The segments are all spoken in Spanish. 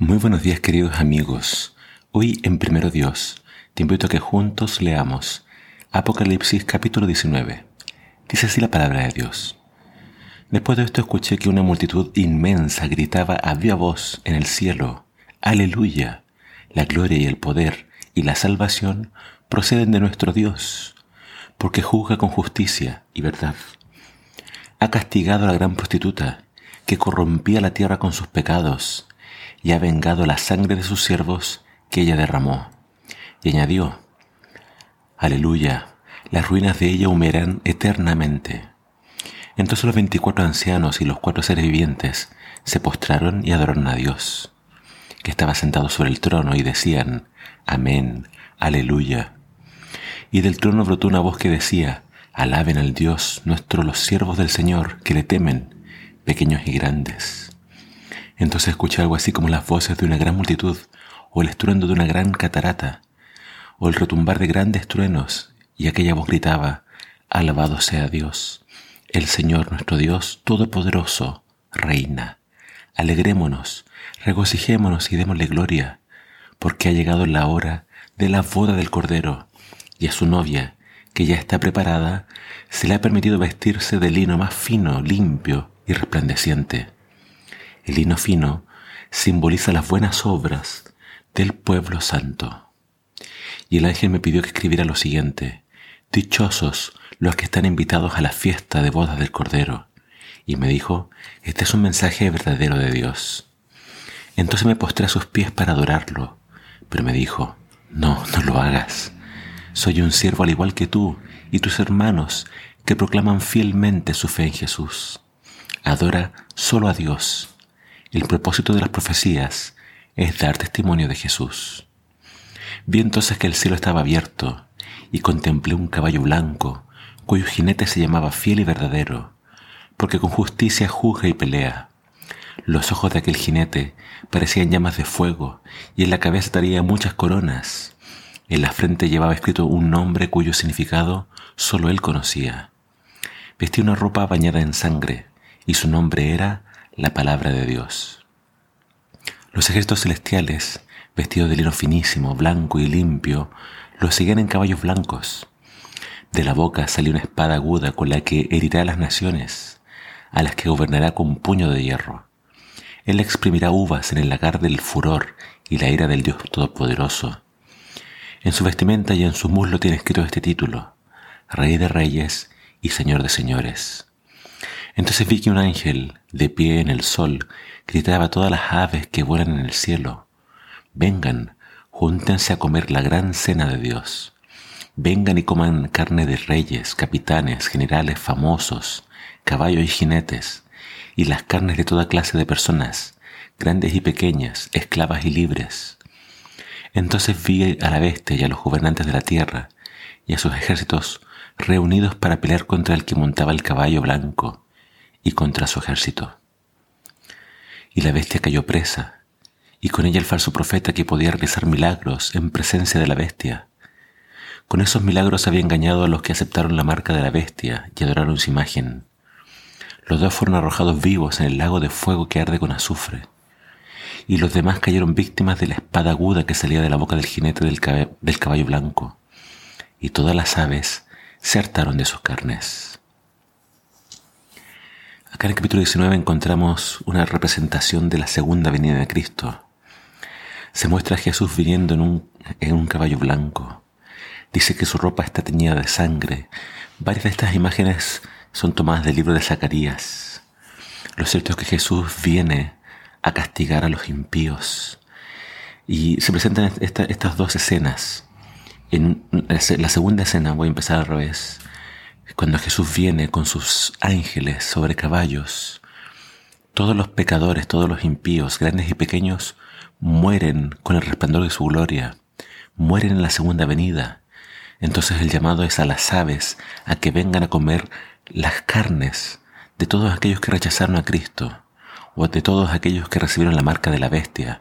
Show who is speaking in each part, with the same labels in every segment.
Speaker 1: Muy buenos días queridos amigos. Hoy en Primero Dios te invito a que juntos leamos Apocalipsis capítulo 19. Dice así la palabra de Dios. Después de esto escuché que una multitud inmensa gritaba a viva voz en el cielo, Aleluya, la gloria y el poder y la salvación proceden de nuestro Dios, porque juzga con justicia y verdad. Ha castigado a la gran prostituta que corrompía la tierra con sus pecados y ha vengado la sangre de sus siervos que ella derramó. Y añadió, Aleluya, las ruinas de ella humearán eternamente. Entonces los veinticuatro ancianos y los cuatro seres vivientes se postraron y adoraron a Dios, que estaba sentado sobre el trono, y decían, Amén, Aleluya. Y del trono brotó una voz que decía, Alaben al Dios, nuestro los siervos del Señor, que le temen, pequeños y grandes. Entonces escuché algo así como las voces de una gran multitud, o el estruendo de una gran catarata, o el retumbar de grandes truenos, y aquella voz gritaba, Alabado sea Dios, el Señor nuestro Dios Todopoderoso, Reina. Alegrémonos, regocijémonos y démosle gloria, porque ha llegado la hora de la boda del Cordero, y a su novia, que ya está preparada, se le ha permitido vestirse de lino más fino, limpio y resplandeciente el lino fino simboliza las buenas obras del pueblo santo. Y el ángel me pidió que escribiera lo siguiente, Dichosos los que están invitados a la fiesta de bodas del Cordero. Y me dijo, este es un mensaje verdadero de Dios. Entonces me postré a sus pies para adorarlo, pero me dijo, no, no lo hagas. Soy un siervo al igual que tú y tus hermanos que proclaman fielmente su fe en Jesús. Adora solo a Dios el propósito de las profecías es dar testimonio de Jesús. Vi entonces que el cielo estaba abierto y contemplé un caballo blanco cuyo jinete se llamaba fiel y verdadero, porque con justicia juzga y pelea. Los ojos de aquel jinete parecían llamas de fuego y en la cabeza traía muchas coronas. En la frente llevaba escrito un nombre cuyo significado solo él conocía. Vestía una ropa bañada en sangre y su nombre era la palabra de Dios. Los ejércitos celestiales, vestidos de lino finísimo, blanco y limpio, los seguían en caballos blancos. De la boca salió una espada aguda con la que herirá a las naciones, a las que gobernará con puño de hierro. Él exprimirá uvas en el lagar del furor y la ira del Dios Todopoderoso. En su vestimenta y en su muslo tiene escrito este título, Rey de Reyes y Señor de Señores. Entonces vi que un ángel, de pie en el sol, gritaba a todas las aves que vuelan en el cielo, vengan, júntense a comer la gran cena de Dios. Vengan y coman carne de reyes, capitanes, generales famosos, caballos y jinetes, y las carnes de toda clase de personas, grandes y pequeñas, esclavas y libres. Entonces vi a la bestia y a los gobernantes de la tierra, y a sus ejércitos reunidos para pelear contra el que montaba el caballo blanco y contra su ejército. Y la bestia cayó presa, y con ella el falso profeta que podía realizar milagros en presencia de la bestia. Con esos milagros había engañado a los que aceptaron la marca de la bestia y adoraron su imagen. Los dos fueron arrojados vivos en el lago de fuego que arde con azufre, y los demás cayeron víctimas de la espada aguda que salía de la boca del jinete del, del caballo blanco, y todas las aves se hartaron de sus carnes. Acá en el capítulo 19 encontramos una representación de la segunda venida de Cristo. Se muestra a Jesús viniendo en un, en un caballo blanco. Dice que su ropa está teñida de sangre. Varias de estas imágenes son tomadas del libro de Zacarías. Lo cierto es que Jesús viene a castigar a los impíos. Y se presentan estas dos escenas. En la segunda escena, voy a empezar al revés, cuando Jesús viene con sus ángeles sobre caballos, todos los pecadores, todos los impíos, grandes y pequeños, mueren con el resplandor de su gloria, mueren en la segunda venida. Entonces el llamado es a las aves a que vengan a comer las carnes de todos aquellos que rechazaron a Cristo o de todos aquellos que recibieron la marca de la bestia.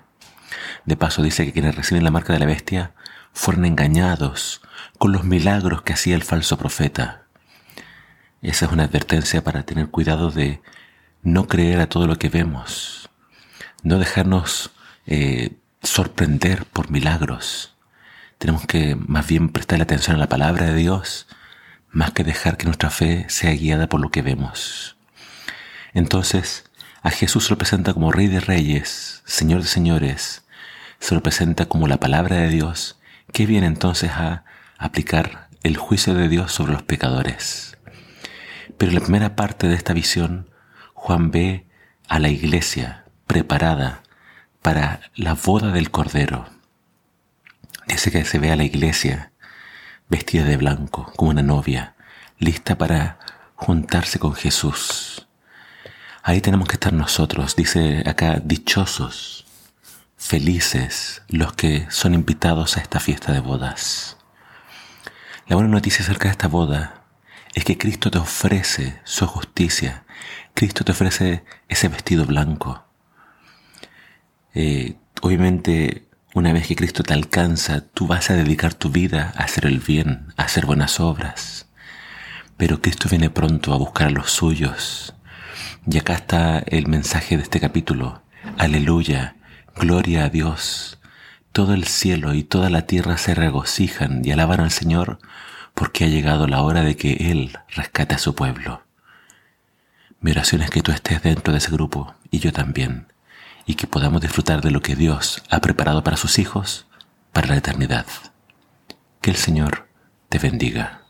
Speaker 1: De paso dice que quienes reciben la marca de la bestia fueron engañados con los milagros que hacía el falso profeta. Esa es una advertencia para tener cuidado de no creer a todo lo que vemos, no dejarnos eh, sorprender por milagros. Tenemos que más bien prestarle atención a la palabra de Dios, más que dejar que nuestra fe sea guiada por lo que vemos. Entonces, a Jesús se lo presenta como Rey de Reyes, Señor de Señores, se lo presenta como la palabra de Dios, que viene entonces a aplicar el juicio de Dios sobre los pecadores. Pero en la primera parte de esta visión, Juan ve a la iglesia preparada para la boda del Cordero. Dice que se ve a la iglesia vestida de blanco, como una novia, lista para juntarse con Jesús. Ahí tenemos que estar nosotros, dice acá, dichosos, felices los que son invitados a esta fiesta de bodas. La buena noticia acerca de esta boda es que Cristo te ofrece su justicia, Cristo te ofrece ese vestido blanco. Eh, obviamente, una vez que Cristo te alcanza, tú vas a dedicar tu vida a hacer el bien, a hacer buenas obras. Pero Cristo viene pronto a buscar a los suyos. Y acá está el mensaje de este capítulo. Aleluya, gloria a Dios. Todo el cielo y toda la tierra se regocijan y alaban al Señor porque ha llegado la hora de que Él rescate a su pueblo. Mi oración es que tú estés dentro de ese grupo y yo también, y que podamos disfrutar de lo que Dios ha preparado para sus hijos para la eternidad. Que el Señor te bendiga.